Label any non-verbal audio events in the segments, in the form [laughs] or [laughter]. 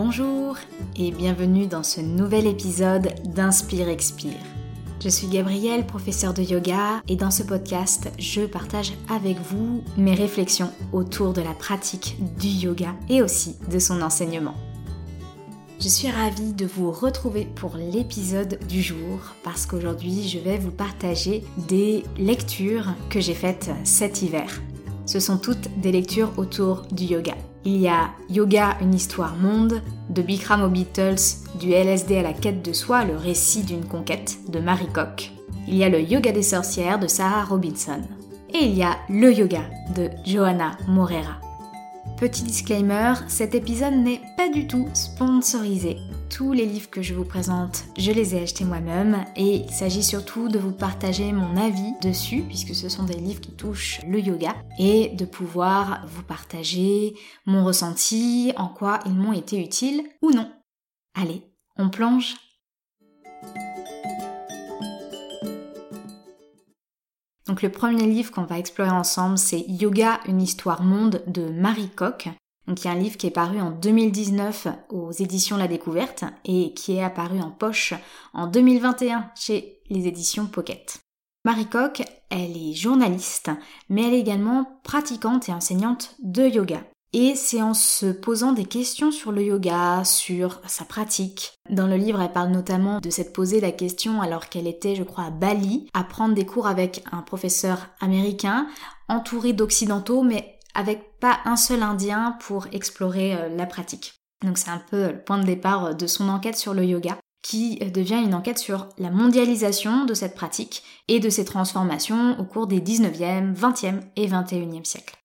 Bonjour et bienvenue dans ce nouvel épisode d'Inspire Expire. Je suis Gabrielle, professeure de yoga, et dans ce podcast, je partage avec vous mes réflexions autour de la pratique du yoga et aussi de son enseignement. Je suis ravie de vous retrouver pour l'épisode du jour parce qu'aujourd'hui je vais vous partager des lectures que j'ai faites cet hiver. Ce sont toutes des lectures autour du yoga. Il y a Yoga, une histoire monde, de Bikram aux Beatles, du LSD à la quête de soi, le récit d'une conquête, de Marie Koch. Il y a le Yoga des sorcières de Sarah Robinson. Et il y a le yoga de Johanna Morera. Petit disclaimer, cet épisode n'est pas du tout sponsorisé. Tous les livres que je vous présente, je les ai achetés moi-même et il s'agit surtout de vous partager mon avis dessus puisque ce sont des livres qui touchent le yoga et de pouvoir vous partager mon ressenti, en quoi ils m'ont été utiles ou non. Allez, on plonge Donc le premier livre qu'on va explorer ensemble, c'est Yoga, une histoire monde de Marie il y a un livre qui est paru en 2019 aux éditions La Découverte et qui est apparu en poche en 2021 chez les éditions Pocket. Marie Koch, elle est journaliste, mais elle est également pratiquante et enseignante de yoga. Et c'est en se posant des questions sur le yoga, sur sa pratique. Dans le livre, elle parle notamment de s'être posé la question alors qu'elle était, je crois, à Bali, à prendre des cours avec un professeur américain, entouré d'occidentaux, mais avec pas un seul indien pour explorer euh, la pratique. Donc c'est un peu le point de départ euh, de son enquête sur le yoga qui euh, devient une enquête sur la mondialisation de cette pratique et de ses transformations au cours des 19e, 20e et 21e siècles.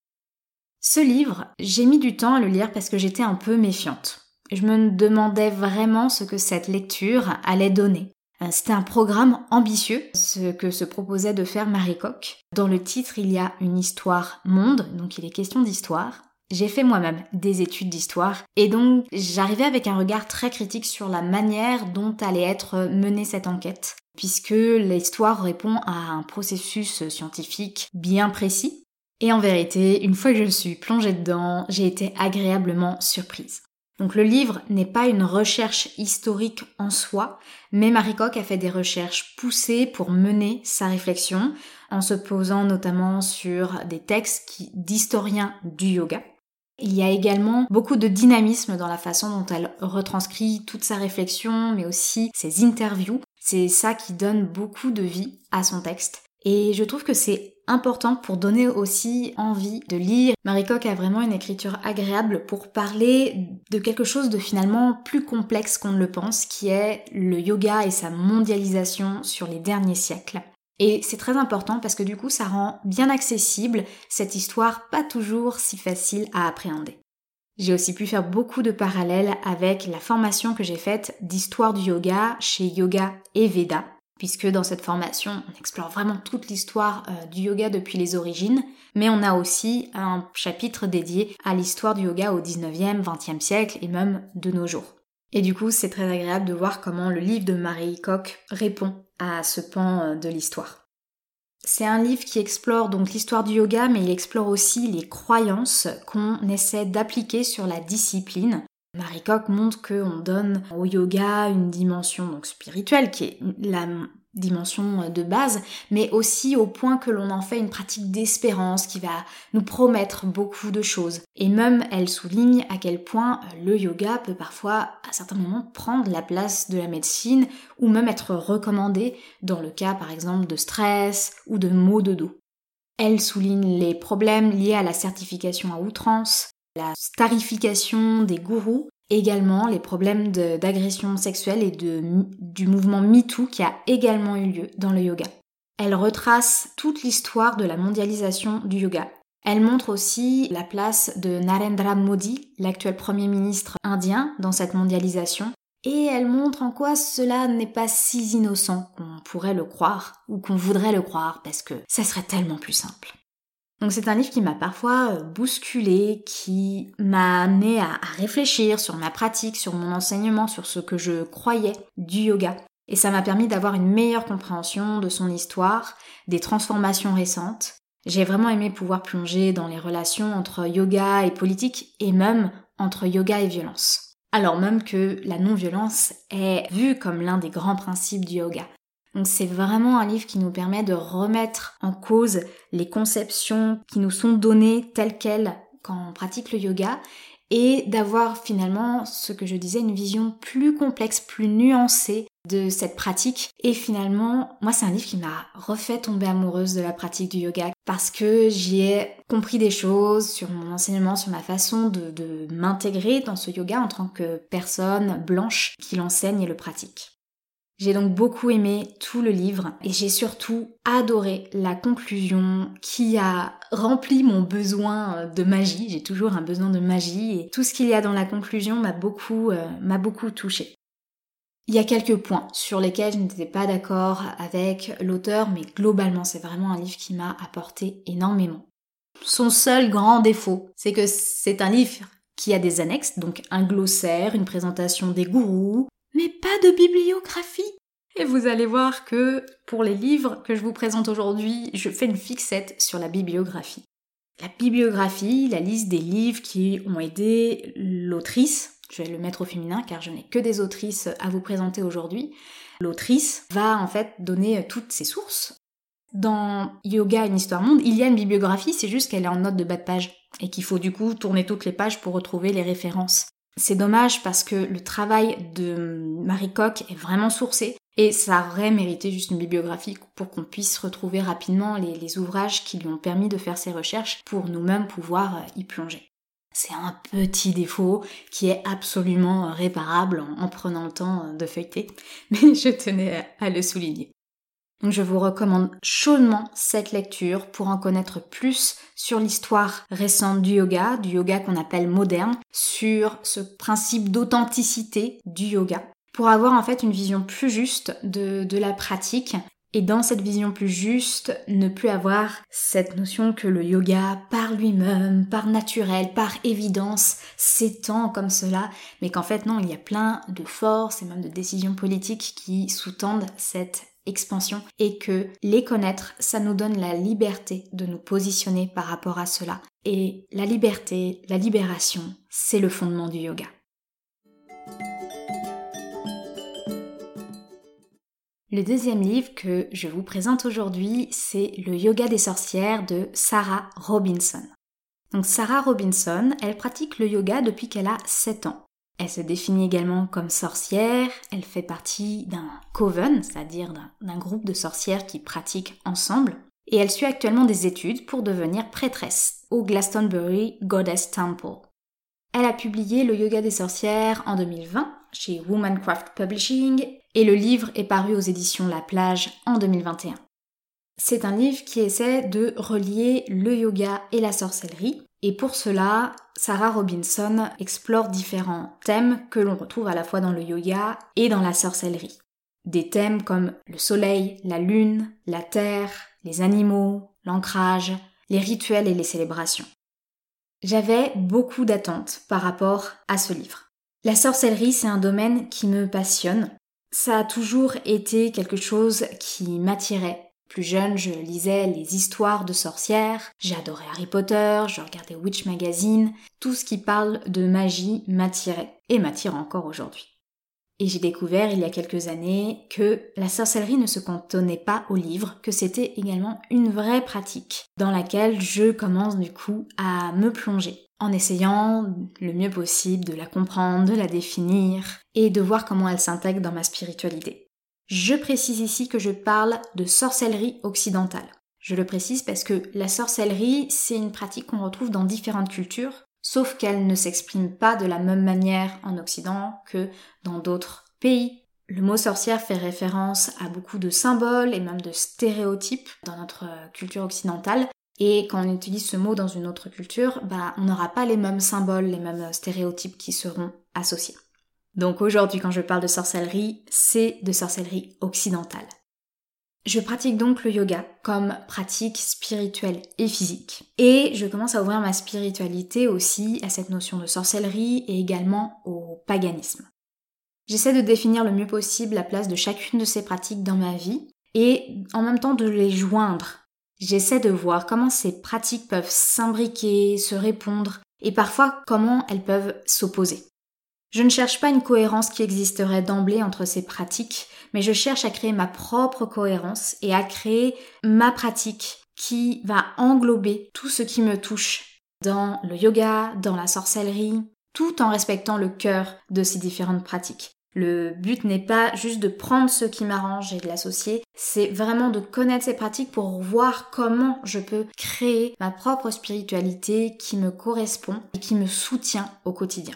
Ce livre, j'ai mis du temps à le lire parce que j'étais un peu méfiante. Je me demandais vraiment ce que cette lecture allait donner. Euh, c'était un programme ambitieux, ce que se proposait de faire Marie Coq. Dans le titre, il y a une histoire monde, donc il est question d'histoire. J'ai fait moi-même des études d'histoire et donc j'arrivais avec un regard très critique sur la manière dont allait être menée cette enquête, puisque l'histoire répond à un processus scientifique bien précis et en vérité, une fois que je suis plongée dedans, j'ai été agréablement surprise. Donc le livre n'est pas une recherche historique en soi, mais Marie Coq a fait des recherches poussées pour mener sa réflexion, en se posant notamment sur des textes d'historiens du yoga. Il y a également beaucoup de dynamisme dans la façon dont elle retranscrit toute sa réflexion, mais aussi ses interviews. C'est ça qui donne beaucoup de vie à son texte. Et je trouve que c'est important pour donner aussi envie de lire. Marie Coq a vraiment une écriture agréable pour parler de quelque chose de finalement plus complexe qu'on ne le pense, qui est le yoga et sa mondialisation sur les derniers siècles. Et c'est très important parce que du coup ça rend bien accessible cette histoire pas toujours si facile à appréhender. J'ai aussi pu faire beaucoup de parallèles avec la formation que j'ai faite d'histoire du yoga chez Yoga et Veda, puisque dans cette formation, on explore vraiment toute l'histoire euh, du yoga depuis les origines, mais on a aussi un chapitre dédié à l'histoire du yoga au 19e, 20e siècle et même de nos jours. Et du coup, c'est très agréable de voir comment le livre de Marie Koch répond à ce pan euh, de l'histoire. C'est un livre qui explore donc l'histoire du yoga, mais il explore aussi les croyances qu'on essaie d'appliquer sur la discipline Marie Coq montre qu'on donne au yoga une dimension donc spirituelle qui est la dimension de base, mais aussi au point que l'on en fait une pratique d'espérance qui va nous promettre beaucoup de choses. Et même elle souligne à quel point le yoga peut parfois à certains moments prendre la place de la médecine ou même être recommandé dans le cas par exemple de stress ou de maux de dos. Elle souligne les problèmes liés à la certification à outrance, la starification des gourous, également les problèmes d'agression sexuelle et du mouvement MeToo qui a également eu lieu dans le yoga. Elle retrace toute l'histoire de la mondialisation du yoga. Elle montre aussi la place de Narendra Modi, l'actuel Premier ministre indien, dans cette mondialisation, et elle montre en quoi cela n'est pas si innocent qu'on pourrait le croire, ou qu'on voudrait le croire, parce que ça serait tellement plus simple. Donc c'est un livre qui m'a parfois euh, bousculé, qui m'a amené à, réfléchir sur ma pratique, sur mon enseignement, sur ce que je croyais du yoga. Et ça m'a permis d'avoir une meilleure compréhension de son histoire, des transformations récentes. J'ai vraiment aimé pouvoir plonger dans les relations entre yoga et politique et même entre yoga et violence. alors même que la non-violence est vue comme l'un des grands principes du yoga. Donc c'est vraiment un livre qui nous permet de remettre en cause les conceptions qui nous sont données telles quelles quand on pratique le yoga et d'avoir finalement ce que je disais une vision plus complexe, plus nuancée de cette pratique. Et finalement, moi c'est un livre qui m'a refait tomber amoureuse de la pratique du yoga parce que j'y ai compris des choses sur mon enseignement, sur ma façon de, de m'intégrer dans ce yoga en tant que personne blanche qui l'enseigne et le pratique. J'ai donc beaucoup aimé tout le livre et j'ai surtout adoré la conclusion qui a rempli mon besoin de magie. J'ai toujours un besoin de magie et tout ce qu'il y a dans la conclusion m'a beaucoup, euh, beaucoup touché. Il y a quelques points sur lesquels je n'étais pas d'accord avec l'auteur, mais globalement c'est vraiment un livre qui m'a apporté énormément. Son seul grand défaut, c'est que c'est un livre qui a des annexes, donc un glossaire, une présentation des gourous, mais pas de bibliographie. Et vous allez voir que pour les livres que je vous présente aujourd'hui, je fais une fixette sur la bibliographie. La bibliographie, la liste des livres qui ont aidé l'autrice, je vais le mettre au féminin car je n'ai que des autrices à vous présenter aujourd'hui, l'autrice va en fait donner toutes ses sources. Dans Yoga, une histoire monde, il y a une bibliographie, c'est juste qu'elle est en note de bas de page et qu'il faut du coup tourner toutes les pages pour retrouver les références. C'est dommage parce que le travail de Marie Coq est vraiment sourcé et ça aurait mérité juste une bibliographie pour qu'on puisse retrouver rapidement les, ouvrages qui lui ont permis de faire ses recherches pour nous-mêmes pouvoir euh, y plonger. C'est un petit défaut qui est absolument réparable en, prenant le temps euh, de feuilleter, [laughs] mais je tenais à le souligner. Donc je vous recommande chaudement cette lecture pour en connaître plus sur l'histoire récente du yoga, du yoga qu'on appelle moderne, sur ce principe d'authenticité du yoga, pour avoir en fait une vision plus juste de, de la pratique et dans cette vision plus juste, ne plus avoir cette notion que le yoga, par lui-même, par naturel, par évidence, s'étend comme cela, mais qu'en fait non, il y a plein de forces et même de décisions politiques qui sous-tendent cette expansion et que les connaître, ça nous donne la liberté de nous positionner par rapport à cela. Et la liberté, la libération, c'est le fondement du yoga. Le deuxième livre que je vous présente aujourd'hui, c'est Le yoga des sorcières de Sarah Robinson. Donc Sarah Robinson, elle pratique le yoga depuis qu'elle a 7 ans. Elle se définit également comme sorcière, elle fait partie d'un coven, c'est-à-dire d'un groupe de sorcières qui pratiquent ensemble, et elle suit actuellement des études pour devenir prêtresse au Glastonbury Goddess Temple. Elle a publié Le Yoga des sorcières en 2020 chez Womancraft Publishing et le livre est paru aux éditions La Plage en 2021. C'est un livre qui essaie de relier le yoga et la sorcellerie et pour cela, Sarah Robinson explore différents thèmes que l'on retrouve à la fois dans le yoga et dans la sorcellerie. Des thèmes comme le soleil, la lune, la terre, les animaux, l'ancrage, les rituels et les célébrations. J'avais beaucoup d'attentes par rapport à ce livre. La sorcellerie, c'est un domaine qui me passionne. Ça a toujours été quelque chose qui m'attirait plus jeune, je lisais les histoires de sorcières, j'adorais Harry Potter, je regardais Witch Magazine, tout ce qui parle de magie m'attirait et m'attire encore aujourd'hui. Et j'ai découvert il y a quelques années que la sorcellerie ne se cantonnait pas au livre, que c'était également une vraie pratique dans laquelle je commence du coup à me plonger en essayant le mieux possible de la comprendre, de la définir et de voir comment elle s'intègre dans ma spiritualité. Je précise ici que je parle de sorcellerie occidentale. Je le précise parce que la sorcellerie, c'est une pratique qu'on retrouve dans différentes cultures, sauf qu'elle ne s'exprime pas de la même manière en Occident que dans d'autres pays. Le mot sorcière fait référence à beaucoup de symboles et même de stéréotypes dans notre culture occidentale. Et quand on utilise ce mot dans une autre culture, bah, on n'aura pas les mêmes symboles, les mêmes stéréotypes qui seront associés. Donc aujourd'hui, quand je parle de sorcellerie, c'est de sorcellerie occidentale. Je pratique donc le yoga comme pratique spirituelle et physique. Et je commence à ouvrir ma spiritualité aussi à cette notion de sorcellerie et également au paganisme. J'essaie de définir le mieux possible la place de chacune de ces pratiques dans ma vie et en même temps de les joindre. J'essaie de voir comment ces pratiques peuvent s'imbriquer, se répondre et parfois comment elles peuvent s'opposer. Je ne cherche pas une cohérence qui existerait d'emblée entre ces pratiques, mais je cherche à créer ma propre cohérence et à créer ma pratique qui va englober tout ce qui me touche dans le yoga, dans la sorcellerie, tout en respectant le cœur de ces différentes pratiques. Le but n'est pas juste de prendre ce qui m'arrange et de l'associer, c'est vraiment de connaître ces pratiques pour voir comment je peux créer ma propre spiritualité qui me correspond et qui me soutient au quotidien.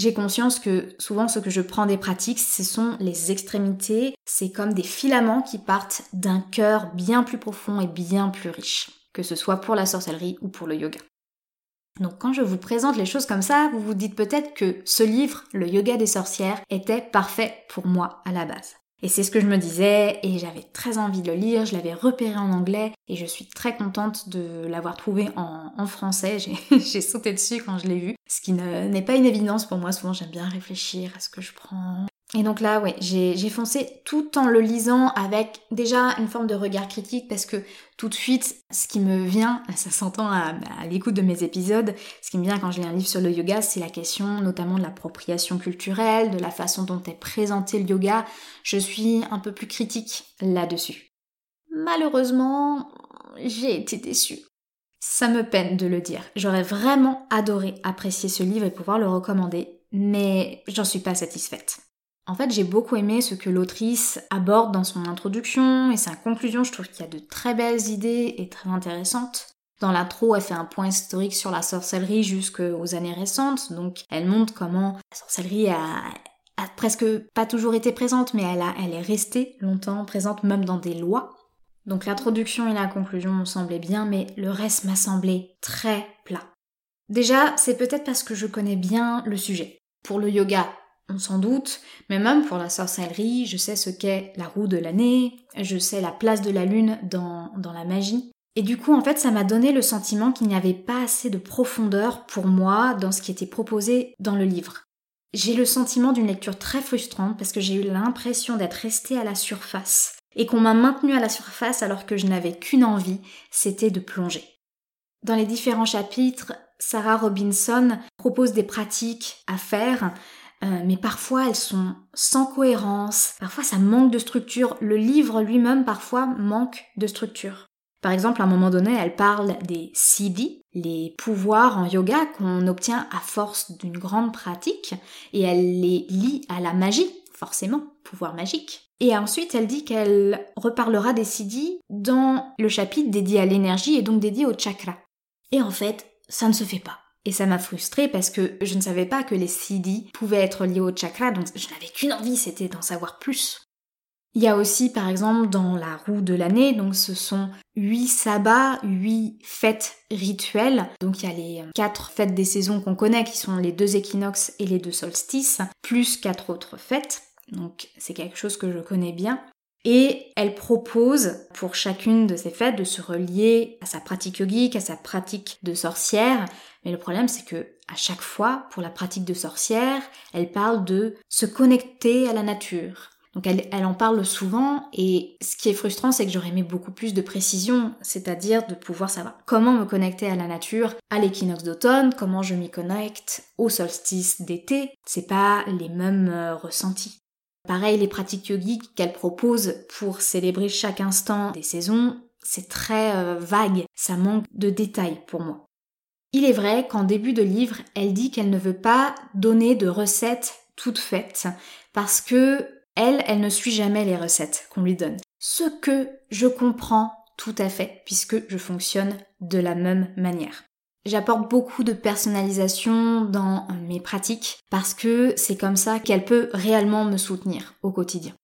J'ai conscience que souvent ce que je prends des pratiques, ce sont les extrémités, c'est comme des filaments qui partent d'un cœur bien plus profond et bien plus riche, que ce soit pour la sorcellerie ou pour le yoga. Donc quand je vous présente les choses comme ça, vous vous dites peut-être que ce livre, Le yoga des sorcières, était parfait pour moi à la base. Et c'est ce que je me disais, et j'avais très envie de le lire, je l'avais repéré en anglais, et je suis très contente de l'avoir trouvé en, français. [laughs] J'ai sauté dessus quand je l'ai vu, ce qui n'est pas une évidence pour moi, souvent j'aime bien réfléchir à ce que je prends, et donc là, ouais, j'ai foncé tout en le lisant avec déjà une forme de regard critique parce que tout de suite, ce qui me vient, [laughs] ça s'entend à, l'écoute de mes épisodes, ce qui me vient quand je lis un livre sur le yoga, c'est la question notamment de l'appropriation culturelle, de la façon dont est présenté le yoga. Je suis un peu plus critique là-dessus. Malheureusement, j'ai été déçue. Ça me peine de le dire. J'aurais vraiment adoré apprécier ce livre et pouvoir le recommander, mais j'en suis pas satisfaite. En fait, j'ai beaucoup aimé ce que l'autrice aborde dans son introduction et sa conclusion. Je trouve qu'il y a de très belles idées et très intéressantes. Dans l'intro, elle fait un point historique sur la sorcellerie jusqu'aux années récentes. Donc, elle montre comment la sorcellerie a, presque pas toujours été présente, mais elle, elle est restée longtemps présente, même dans des lois. Donc, l'introduction et la conclusion m'ont semblé bien, mais le reste m'a semblé très plat. Déjà, c'est peut-être parce que je connais bien le sujet. Pour le yoga, on s'en doute, mais même pour la sorcellerie, je sais ce qu'est la roue de l'année, je sais la place de la lune dans, dans la magie. Et du coup, en fait, ça m'a donné le sentiment qu'il n'y avait pas assez de profondeur pour moi dans ce qui était proposé dans le livre. J'ai le sentiment d'une lecture très frustrante parce que j'ai eu l'impression d'être restée à la surface et qu'on m'a maintenue à la surface alors que je n'avais qu'une envie, c'était de plonger. Dans les différents chapitres, Sarah Robinson propose des pratiques à faire euh, mais parfois elles sont sans cohérence, parfois ça manque de structure, le livre lui-même parfois manque de structure. Par exemple, à un moment donné, elle parle des siddhis, les pouvoirs en yoga qu'on obtient à force d'une grande pratique, et elle les lie à la magie, forcément, pouvoir magique. Et ensuite, elle dit qu'elle reparlera des siddhis dans le chapitre dédié à l'énergie et donc dédié au chakra. Et en fait, ça ne se fait pas. Et ça m'a frustrée parce que je ne savais pas que les siddhis pouvaient être liés au chakra, donc je n'avais qu'une envie, c'était d'en savoir plus. Il y a aussi, par exemple, dans la roue de l'année, donc ce sont huit sabbats, huit fêtes rituelles. Donc il y a les quatre fêtes des saisons qu'on connaît, qui sont les deux équinoxes et les deux solstices, plus quatre autres fêtes. Donc c'est quelque chose que je connais bien. Et elle propose pour chacune de ces fêtes de se relier à sa pratique yogique, à sa pratique de sorcière. Mais le problème c'est que à chaque fois, pour la pratique de sorcière, elle parle de se connecter à la nature. Donc elle, elle en parle souvent et ce qui est frustrant c'est que j'aurais aimé beaucoup plus de précision, c'est-à-dire de pouvoir savoir comment me connecter à la nature à l'équinoxe d'automne, comment je m'y connecte au solstice d'été, c'est pas les mêmes euh, ressentis. Pareil, les pratiques yogiques qu'elle propose pour célébrer chaque instant des saisons, c'est très euh, vague, ça manque de détails pour moi. Il est vrai qu'en début de livre, elle dit qu'elle ne veut pas donner de recettes toutes faites, parce que elle, elle ne suit jamais les recettes qu'on lui donne. Ce que je comprends tout à fait, puisque je fonctionne de la même manière. J'apporte beaucoup de personnalisation dans mes pratiques parce que c'est comme ça qu'elle peut réellement me soutenir au quotidien.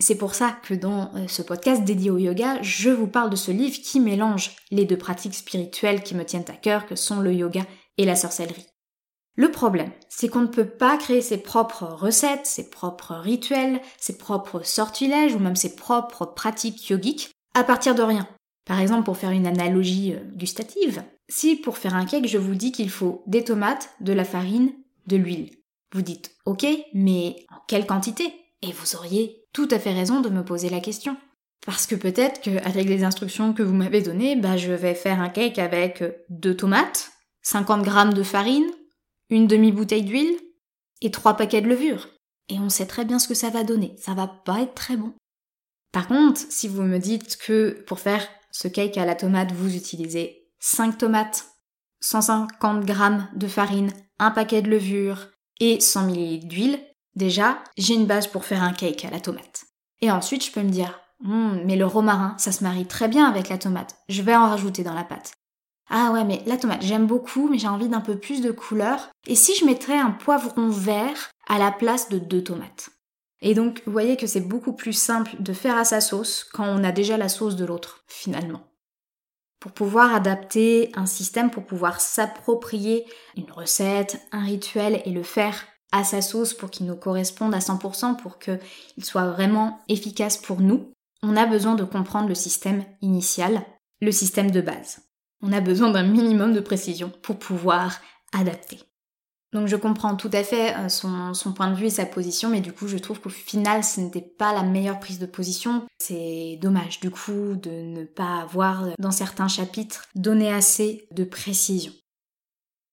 C'est pour ça que dans euh, ce podcast dédié au yoga, je vous parle de ce livre qui mélange les deux pratiques spirituelles qui me tiennent à cœur, que sont le yoga et la sorcellerie. Le problème, c'est qu'on ne peut pas créer ses propres recettes, ses propres rituels, ses propres sortilèges ou même ses propres pratiques yogiques à partir de rien. Par exemple, pour faire une analogie euh, gustative, si pour faire un cake, je vous dis qu'il faut des tomates, de la farine, de l'huile, vous dites OK, mais en quelle quantité? Et vous auriez tout à fait raison de me poser la question. Parce que peut-être qu'avec les instructions que vous m'avez données, bah, je vais faire un cake avec deux tomates, 50 grammes de farine, une demi-bouteille d'huile. et trois paquets de levure. Et on sait très bien ce que ça va donner. Ça va pas être très bon. Par contre, si vous me dites que pour faire ce cake à la tomate, vous utilisez 5 tomates, 150 g de farine, un paquet de levure et 100 ml d'huile, déjà, j'ai une base pour faire un cake à la tomate. Et ensuite, je peux me dire, hmm, mais le romarin, ça se marie très bien avec la tomate. Je vais en rajouter dans la pâte. Ah ouais, mais la tomate, j'aime beaucoup, mais j'ai envie d'un peu plus de couleur. Et si je mettrais un poivron vert à la place de deux tomates? Et donc, vous voyez que c'est beaucoup plus simple de faire à sa sauce quand on a déjà la sauce de l'autre, finalement. Pour pouvoir adapter un système, pour pouvoir s'approprier une recette, un rituel et le faire à sa sauce pour qu'il nous corresponde à 100%, pour qu'il soit vraiment efficace pour nous, on a besoin de comprendre le système initial, le système de base. On a besoin d'un minimum de précision pour pouvoir adapter. Donc je comprends tout à fait euh, son, point de vue et sa position, mais du coup je trouve qu'au final ce n'était pas la meilleure prise de position. C'est dommage du coup de ne pas avoir dans certains chapitres donné assez de précision.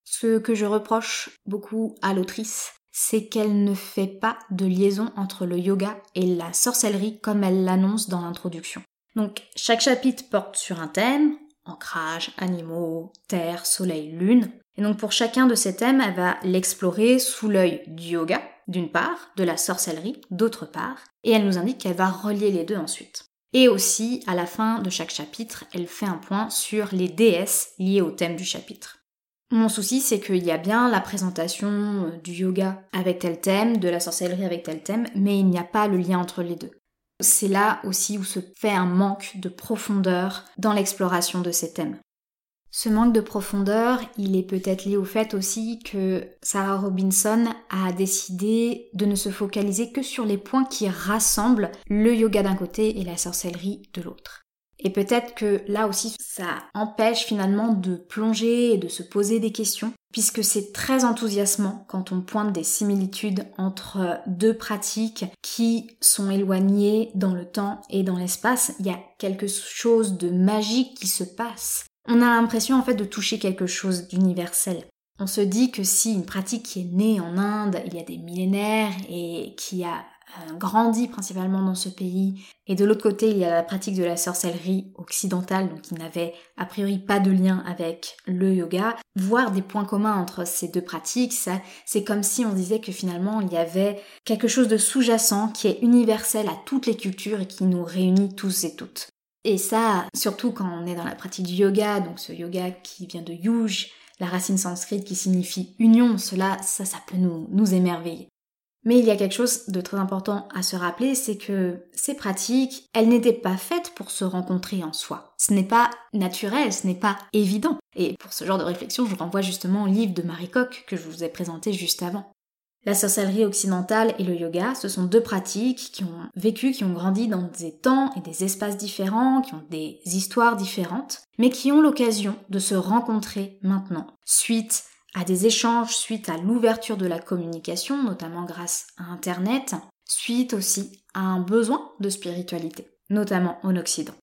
Ce que je reproche beaucoup à l'autrice, c'est qu'elle ne fait pas de liaison entre le yoga et la sorcellerie comme elle l'annonce dans l'introduction. Donc chaque chapitre porte sur un thème, ancrage, animaux, terre, soleil, lune. Et donc pour chacun de ces thèmes, elle va l'explorer sous l'œil du yoga, d'une part, de la sorcellerie, d'autre part, et elle nous indique qu'elle va relier les deux ensuite. Et aussi, à la fin de chaque chapitre, elle fait un point sur les déesses liées au thème du chapitre. Mon souci, c'est qu'il y a bien la présentation euh, du yoga avec tel thème, de la sorcellerie avec tel thème, mais il n'y a pas le lien entre les deux. C'est là aussi où se fait un manque de profondeur dans l'exploration de ces thèmes. Ce manque de profondeur, il est peut-être lié au fait aussi que Sarah Robinson a décidé de ne se focaliser que sur les points qui rassemblent le yoga d'un côté et la sorcellerie de l'autre. Et peut-être que là aussi, ça empêche finalement de plonger et de se poser des questions, puisque c'est très enthousiasmant quand on pointe des similitudes entre deux pratiques qui sont éloignées dans le temps et dans l'espace. Il y a quelque chose de magique qui se passe. On a l'impression en fait de toucher quelque chose d'universel. On se dit que si une pratique qui est née en Inde il y a des millénaires et qui a grandi principalement dans ce pays. Et de l'autre côté, il y a la pratique de la sorcellerie occidentale, donc qui n'avait a priori pas de lien avec le yoga. Voir des points communs entre ces deux pratiques, ça, c'est comme si on disait que finalement il y avait quelque chose de sous-jacent qui est universel à toutes les cultures et qui nous réunit tous et toutes. Et ça, surtout quand on est dans la pratique du yoga, donc ce yoga qui vient de yuj, la racine sanscrite qui signifie union, cela, ça, ça peut nous, nous émerveiller. Mais il y a quelque chose de très important à se rappeler, c'est que ces pratiques, elles n'étaient pas faites pour se rencontrer en soi. Ce n'est pas naturel, ce n'est pas évident. Et pour ce genre de réflexion, je renvoie justement au livre de Marie Coq que je vous ai présenté juste avant. La sorcellerie occidentale et le yoga, ce sont deux pratiques qui ont vécu, qui ont grandi dans des temps et des espaces différents, qui ont des histoires différentes, mais qui ont l'occasion de se rencontrer maintenant, suite à des échanges suite à l'ouverture de la communication, notamment grâce à Internet, suite aussi à un besoin de spiritualité, notamment en Occident.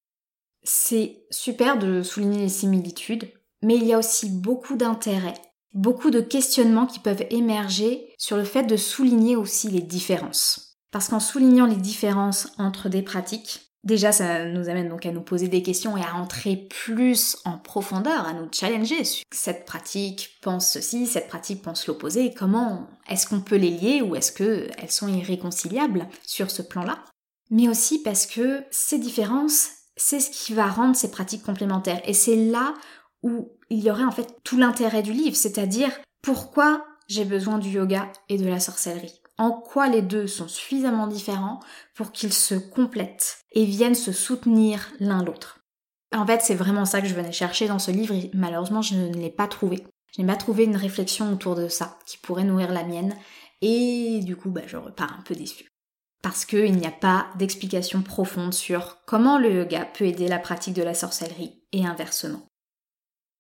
C'est super de souligner les similitudes, mais il y a aussi beaucoup d'intérêt, beaucoup de questionnements qui peuvent émerger sur le fait de souligner aussi les différences. Parce qu'en soulignant les différences entre des pratiques, Déjà, ça nous amène donc à nous poser des questions et à entrer plus en profondeur, à nous challenger. Cette pratique pense ceci, cette pratique pense l'opposé. Comment est-ce qu'on peut les lier ou est-ce qu'elles sont irréconciliables sur ce plan-là? Mais aussi parce que ces différences, c'est ce qui va rendre ces pratiques complémentaires. Et c'est là où il y aurait en fait tout l'intérêt du livre, c'est-à-dire pourquoi j'ai besoin du yoga et de la sorcellerie en quoi les deux sont suffisamment différents pour qu'ils se complètent et viennent se soutenir l'un l'autre. En fait, c'est vraiment ça que je venais chercher dans ce livre et malheureusement, je ne l'ai pas trouvé. Je n'ai pas trouvé une réflexion autour de ça qui pourrait nourrir la mienne et du coup, bah, je repars un peu déçue. Parce qu'il n'y a pas d'explication profonde sur comment le yoga peut aider la pratique de la sorcellerie et inversement.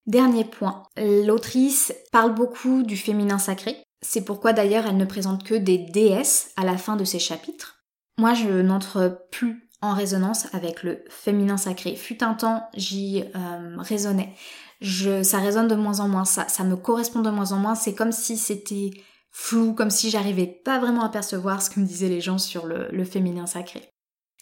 Dernier point, l'autrice parle beaucoup du féminin sacré, c'est pourquoi d'ailleurs elle ne présente que des déesses à la fin de ses chapitres. Moi je n'entre plus en résonance avec le féminin sacré. Fut un temps, j'y euh, résonnais. Je, ça résonne de moins en moins, ça, ça me correspond de moins en moins. C'est comme si c'était flou, comme si j'arrivais pas vraiment à percevoir ce que me disaient les gens sur le féminin sacré.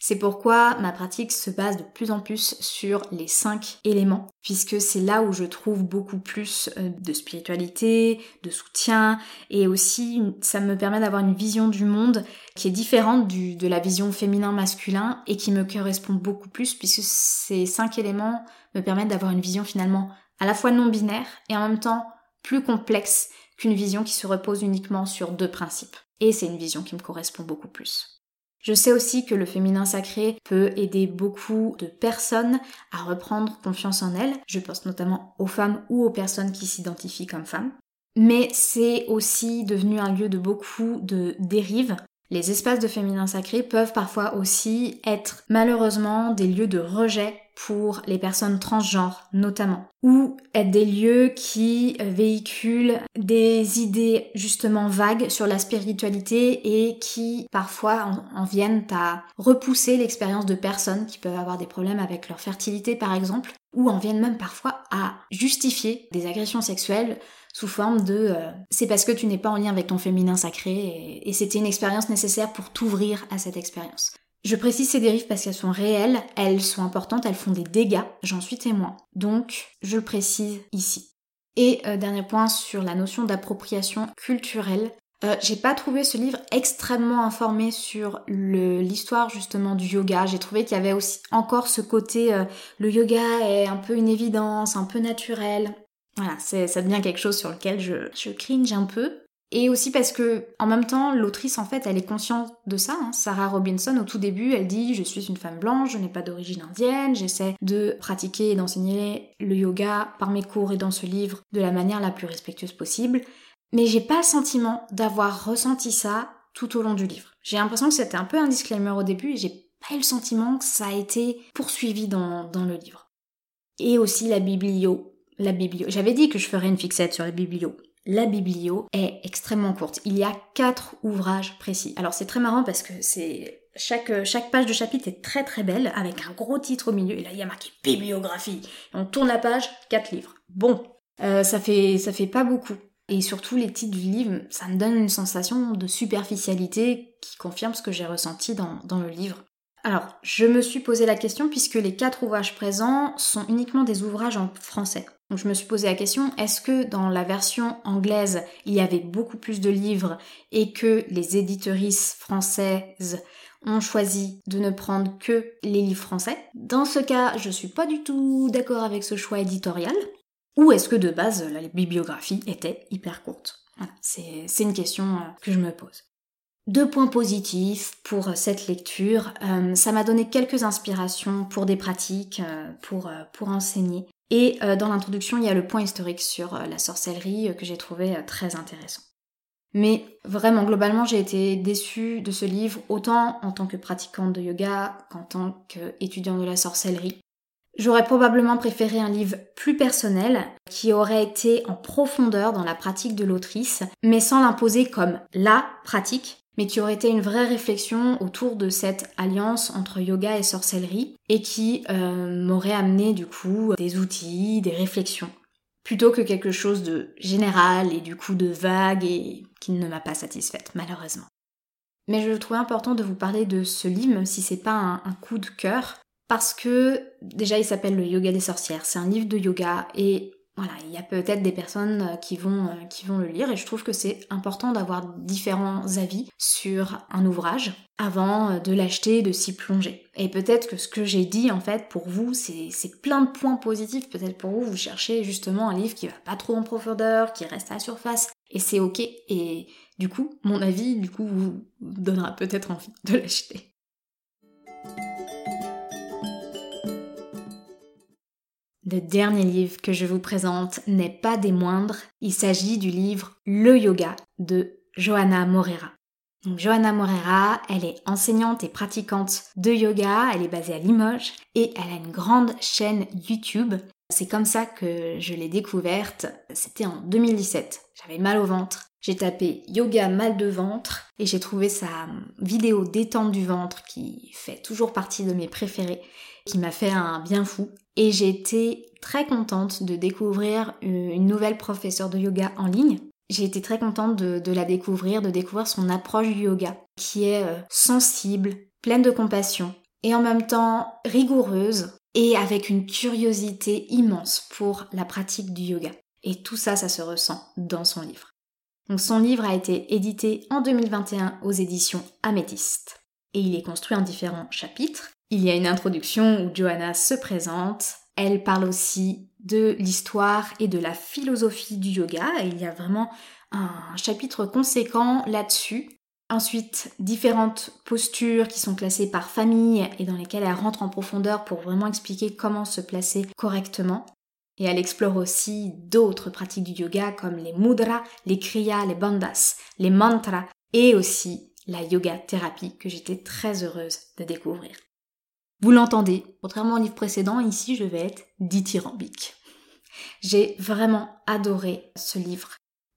C'est pourquoi ma pratique se base de plus en plus sur les cinq éléments, puisque c'est là où je trouve beaucoup plus euh, de spiritualité, de soutien, et aussi ça me permet d'avoir une vision du monde qui est différente de la vision féminin-masculin et qui me correspond beaucoup plus, puisque ces cinq éléments me permettent d'avoir une vision finalement à la fois non binaire et en même temps plus complexe qu'une vision qui se repose uniquement sur deux principes. Et c'est une vision qui me correspond beaucoup plus. Je sais aussi que le féminin sacré peut aider beaucoup de personnes à reprendre confiance en elles. Je pense notamment aux femmes ou aux personnes qui s'identifient comme femmes. Mais c'est aussi devenu un lieu de beaucoup de dérives. Les espaces de féminin sacré peuvent parfois aussi être malheureusement des lieux de rejet pour les personnes transgenres notamment, ou être des lieux qui véhiculent des idées justement vagues sur la spiritualité et qui parfois en, viennent à repousser l'expérience de personnes qui peuvent avoir des problèmes avec leur fertilité par exemple, ou en viennent même parfois à justifier des agressions sexuelles sous forme de euh, c'est parce que tu n'es pas en lien avec ton féminin sacré et, c'était une expérience nécessaire pour t'ouvrir à cette expérience. Je précise ces dérives parce qu'elles sont réelles, elles sont importantes, elles font des dégâts, j'en suis témoin. Donc, je le précise ici. Et euh, dernier point sur la notion d'appropriation culturelle. Euh, j'ai pas trouvé ce livre extrêmement informé sur l'histoire justement du yoga. J'ai trouvé qu'il y avait aussi encore ce côté euh, le yoga est un peu une évidence, un peu naturel. Voilà, ça devient quelque chose sur lequel je, cringe un peu. Et aussi parce que, en même temps, l'autrice, en fait, elle est consciente de ça. Hein. Sarah Robinson, au tout début, elle dit Je suis une femme blanche, je n'ai pas d'origine indienne, j'essaie de pratiquer et d'enseigner le yoga par mes cours et dans ce livre de la manière la plus respectueuse possible. Mais j'ai pas le sentiment d'avoir ressenti ça tout au long du livre. J'ai l'impression que c'était un peu un disclaimer au début et j'ai pas eu le sentiment que ça a été poursuivi dans, dans le livre. Et aussi la biblio. La biblio. J'avais dit que je ferais une fixette sur la biblio la biblio est extrêmement courte. Il y a quatre ouvrages précis. Alors c'est très marrant parce que chaque, page de chapitre est très très belle avec un gros titre au milieu et là il y a marqué bibliographie. on tourne la page, quatre livres. Bon, euh, ça fait ça fait pas beaucoup. Et surtout les titres du livre, ça me donne une sensation de superficialité qui confirme ce que j'ai ressenti dans le livre. Alors, je me suis posé la question puisque les quatre ouvrages présents sont uniquement des ouvrages en français. Donc je me suis posé la question, est-ce que dans la version anglaise, il y avait beaucoup plus de livres et que les éditorices françaises ont choisi de ne prendre que les livres français? Dans ce cas, je suis pas du tout d'accord avec ce choix éditorial. Ou est-ce que de base, la bibliographie était hyper courte? Voilà, c'est une question euh, que je me pose. Deux points positifs pour cette lecture. Euh, ça m'a donné quelques inspirations pour des pratiques, euh, pour, pour enseigner. Et euh, dans l'introduction, il y a le point historique sur euh, la sorcellerie euh, que j'ai trouvé très intéressant. Mais vraiment, globalement, j'ai été déçue de ce livre, autant en tant que pratiquante de yoga qu'en tant qu'étudiante de la sorcellerie. J'aurais probablement préféré un livre plus personnel, qui aurait été en profondeur dans la pratique de l'autrice, mais sans l'imposer comme la pratique, mais qui aurait été une vraie réflexion autour de cette alliance entre yoga et sorcellerie et qui euh, m'aurait amené du coup des outils, des réflexions, plutôt que quelque chose de général et du coup de vague et qui ne m'a pas satisfaite malheureusement. Mais je trouvais important de vous parler de ce livre, même si c'est pas un, un coup de cœur, parce que déjà il s'appelle le yoga des sorcières, c'est un livre de yoga et voilà, il y a peut-être des personnes euh, qui vont, euh, qui vont le lire et je trouve que c'est important d'avoir différents avis sur un ouvrage avant euh, de l'acheter, de s'y plonger. Et peut-être que ce que j'ai dit en fait pour vous, c'est plein de points positifs. Peut-être pour vous, vous cherchez justement un livre qui va pas trop en profondeur, qui reste à la surface et c'est ok. Et du coup, mon avis, du coup, vous donnera peut-être envie de l'acheter. Le dernier livre que je vous présente n'est pas des moindres, il s'agit du livre Le Yoga de Johanna Morera. Johanna Morera, elle est enseignante et pratiquante de yoga, elle est basée à Limoges et elle a une grande chaîne YouTube. C'est comme ça que je l'ai découverte, c'était en 2017. J'avais mal au ventre, j'ai tapé yoga mal de ventre et j'ai trouvé sa vidéo détente du ventre qui fait toujours partie de mes préférés qui m'a fait un bien fou. Et été très contente de découvrir une nouvelle professeure de yoga en ligne. j'ai été très contente de, la découvrir, de découvrir son approche du yoga, qui est euh, sensible, pleine de compassion, et en même temps rigoureuse, et avec une curiosité immense pour la pratique du yoga. Et tout ça, ça se ressent dans son livre. Donc son livre a été édité en 2021 aux éditions Améthyste. Et il est construit en différents chapitres. Il y a une introduction où Johanna se présente. Elle parle aussi de l'histoire et de la philosophie du yoga. Il y a vraiment un chapitre conséquent là-dessus. Ensuite, différentes postures qui sont classées par famille et dans lesquelles elle rentre en profondeur pour vraiment expliquer comment se placer correctement. Et elle explore aussi d'autres pratiques du yoga comme les mudras, les kriyas, les bandhas, les mantras et aussi la yoga thérapie que j'étais très heureuse de découvrir. Vous l'entendez, contrairement au livre précédent, ici je vais être dithyrambique. J'ai vraiment adoré ce livre.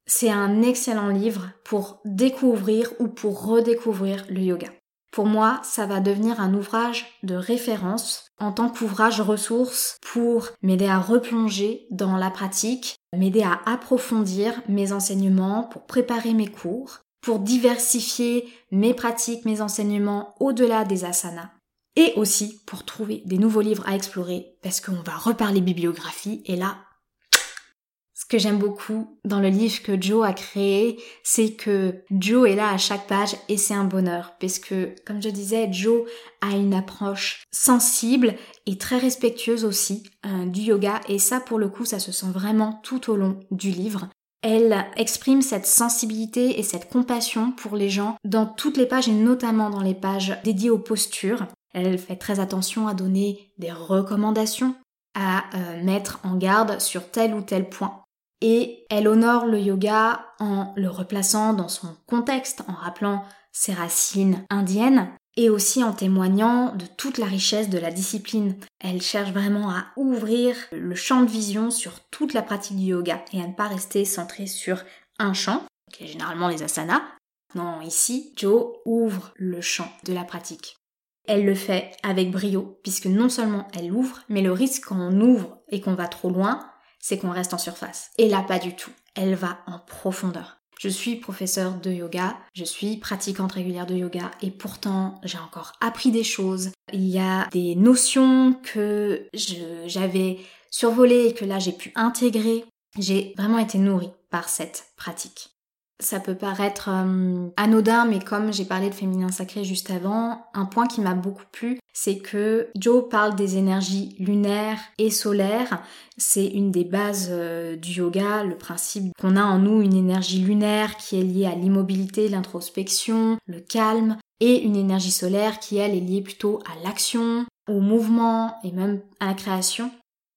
C'est un excellent livre pour découvrir ou pour redécouvrir le yoga. Pour moi, ça va devenir un ouvrage de référence en tant qu'ouvrage ressource pour m'aider à replonger dans la pratique, m'aider à approfondir mes enseignements, pour préparer mes cours, pour diversifier mes pratiques, mes enseignements au-delà des asanas. Et aussi pour trouver des nouveaux livres à explorer parce qu'on va reparler bibliographie et là, ce que j'aime beaucoup dans le livre que Joe a créé, c'est que Joe est là à chaque page et c'est un bonheur. Parce que, comme je disais, Joe a une approche sensible et très respectueuse aussi euh, du yoga. Et ça, pour le coup, ça se sent vraiment tout au long du livre. Elle exprime cette sensibilité et cette compassion pour les gens dans toutes les pages et notamment dans les pages dédiées aux postures. Elle fait très attention à donner des recommandations, à euh, mettre en garde sur tel ou tel point et elle honore le yoga en le replaçant dans son contexte, en rappelant ses racines indiennes et aussi en témoignant de toute la richesse de la discipline. Elle cherche vraiment à ouvrir le champ de vision sur toute la pratique du yoga et à ne pas rester centrée sur un champ, qui est généralement les asanas. Non, ici, Joe ouvre le champ de la pratique. Elle le fait avec brio, puisque non seulement elle l'ouvre, mais le risque quand on ouvre et qu'on va trop loin, c'est qu'on reste en surface. Et là, pas du tout. Elle va en profondeur. Je suis professeure de yoga, je suis pratiquante régulière de yoga et pourtant j'ai encore appris des choses. Il y a des notions que j'avais survolées et que là j'ai pu intégrer. J'ai vraiment été nourrie par cette pratique. Ça peut paraître euh, anodin, mais comme j'ai parlé de féminin sacré juste avant, un point qui m'a beaucoup plu, c'est que Joe parle des énergies lunaires et solaires. C'est une des bases euh, du yoga, le principe qu'on a en nous une énergie lunaire qui est liée à l'immobilité, l'introspection, le calme, et une énergie solaire qui, elle, est liée plutôt à l'action, au mouvement et même à la création.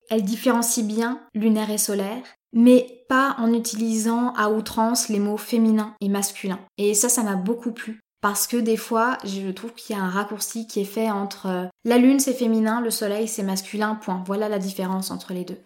Elle différencie bien lunaire et solaire, mais pas en utilisant à outrance les mots féminin et masculin. Et ça, ça m'a beaucoup plu. Parce que des fois, je trouve qu'il y a un raccourci qui est fait entre euh, la lune c'est féminin, le soleil c'est masculin, point. Voilà la différence entre les deux.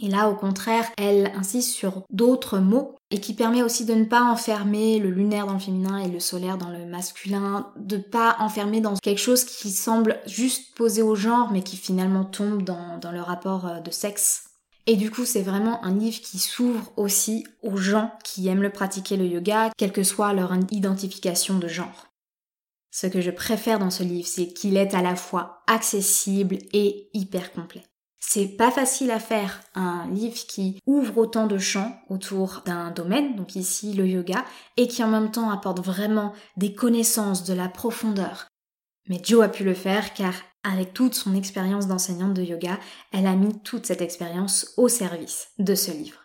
Et là, au contraire, elle insiste sur d'autres mots et qui permet aussi de ne pas enfermer le lunaire dans le féminin et le solaire dans le masculin, de pas enfermer dans quelque chose qui semble juste posé au genre mais qui finalement tombe dans, dans le rapport euh, de sexe et du coup, c'est vraiment un livre qui s'ouvre aussi aux gens qui aiment le pratiquer le yoga, quelle que soit leur identification de genre. Ce que je préfère dans ce livre, c'est qu'il est à la fois accessible et hyper complet. C'est pas facile à faire un livre qui ouvre autant de champs autour d'un domaine, donc ici le yoga, et qui en même temps apporte vraiment des connaissances, de la profondeur. Mais Joe a pu le faire car avec toute son expérience d'enseignante de yoga, elle a mis toute cette expérience au service de ce livre.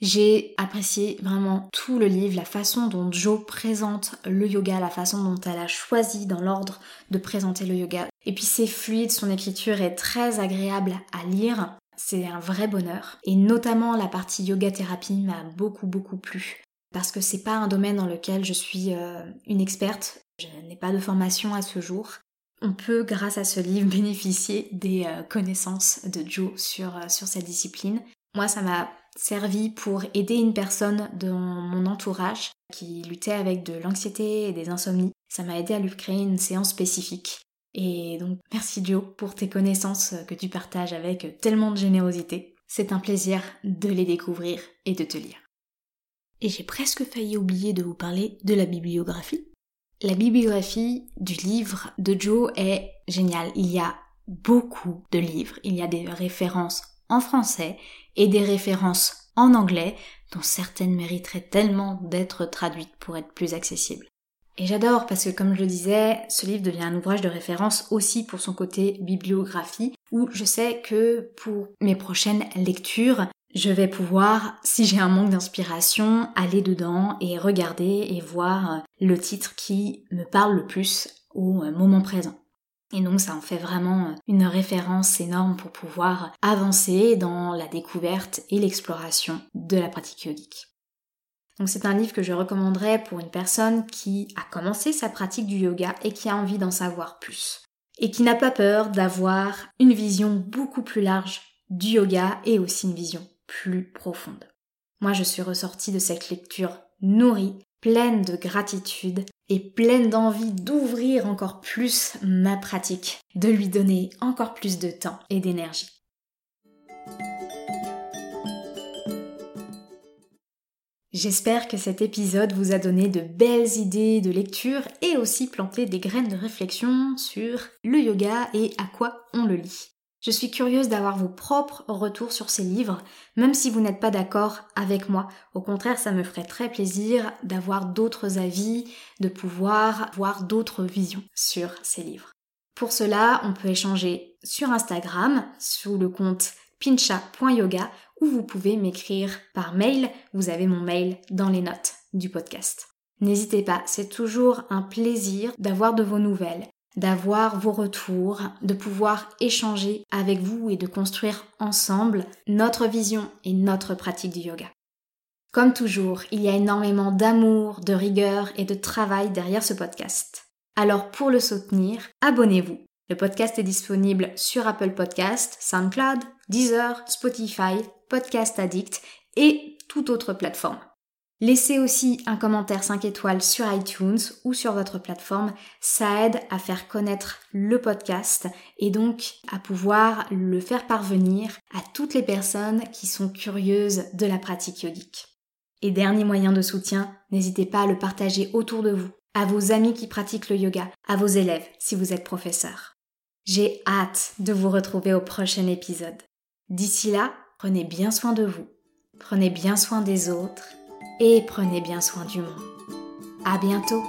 J'ai apprécié vraiment tout le livre, la façon dont Joe présente le yoga, la façon dont elle a choisi dans l'ordre de présenter le yoga. Et puis c'est fluide, son écriture est très agréable à lire. C'est un vrai bonheur. Et notamment la partie yoga thérapie m'a beaucoup beaucoup plu. Parce que c'est pas un domaine dans lequel je suis euh, une experte. Je n'ai pas de formation à ce jour on peut, grâce à ce livre, [laughs] bénéficier des euh, connaissances de Joe sur, euh, cette discipline. Moi, ça m'a servi pour aider une personne dans mon entourage qui luttait avec de l'anxiété et des insomnies. Ça m'a aidé à lui créer une séance spécifique. Et donc, merci Joe pour tes connaissances que tu partages avec tellement de générosité. C'est un plaisir de les découvrir et de te lire. Et j'ai presque failli oublier de vous parler de la bibliographie. La bibliographie du livre de Joe est géniale. Il y a beaucoup de livres. Il y a des références en français et des références en anglais dont certaines mériteraient tellement d'être traduites pour être plus accessibles. Et j'adore parce que comme je le disais, ce livre devient un ouvrage de référence aussi pour son côté bibliographie, où je sais que pour mes prochaines lectures, je vais pouvoir, si j'ai un manque d'inspiration, aller dedans et regarder et voir le titre qui me parle le plus au moment présent. Et donc ça en fait vraiment une référence énorme pour pouvoir avancer dans la découverte et l'exploration de la pratique yogique. Donc c'est un livre que je recommanderais pour une personne qui a commencé sa pratique du yoga et qui a envie d'en savoir plus. Et qui n'a pas peur d'avoir une vision beaucoup plus large du yoga et aussi une vision plus profonde. Moi je suis ressortie de cette lecture nourrie, pleine de gratitude et pleine d'envie d'ouvrir encore plus ma pratique, de lui donner encore plus de temps et d'énergie. J'espère que cet épisode vous a donné de belles idées de lecture et aussi planté des graines de réflexion sur le yoga et à quoi on le lit. Je suis curieuse d'avoir vos propres retours sur ces livres, même si vous n'êtes pas d'accord avec moi. Au contraire, ça me ferait très plaisir d'avoir d'autres avis, de pouvoir voir d'autres visions sur ces livres. Pour cela, on peut échanger sur Instagram sous le compte pincha.yoga ou vous pouvez m'écrire par mail. Vous avez mon mail dans les notes du podcast. N'hésitez pas, c'est toujours un plaisir d'avoir de vos nouvelles, d'avoir vos retours, de pouvoir échanger avec vous et de construire ensemble notre vision et notre pratique du yoga. Comme toujours, il y a énormément d'amour, de rigueur et de travail derrière ce podcast. Alors pour le soutenir, abonnez-vous. Le podcast est disponible sur Apple Podcast, SoundCloud, Deezer, Spotify, Podcast Addict et toute autre plateforme. Laissez aussi un commentaire 5 étoiles sur iTunes ou sur votre plateforme, ça aide à faire connaître le podcast et donc à pouvoir le faire parvenir à toutes les personnes qui sont curieuses de la pratique yogique. Et dernier moyen de soutien, n'hésitez pas à le partager autour de vous, à vos amis qui pratiquent le yoga, à vos élèves si vous êtes professeur. J'ai hâte de vous retrouver au prochain épisode. D'ici là, prenez bien soin de vous, prenez bien soin des autres et prenez bien soin du monde. À bientôt!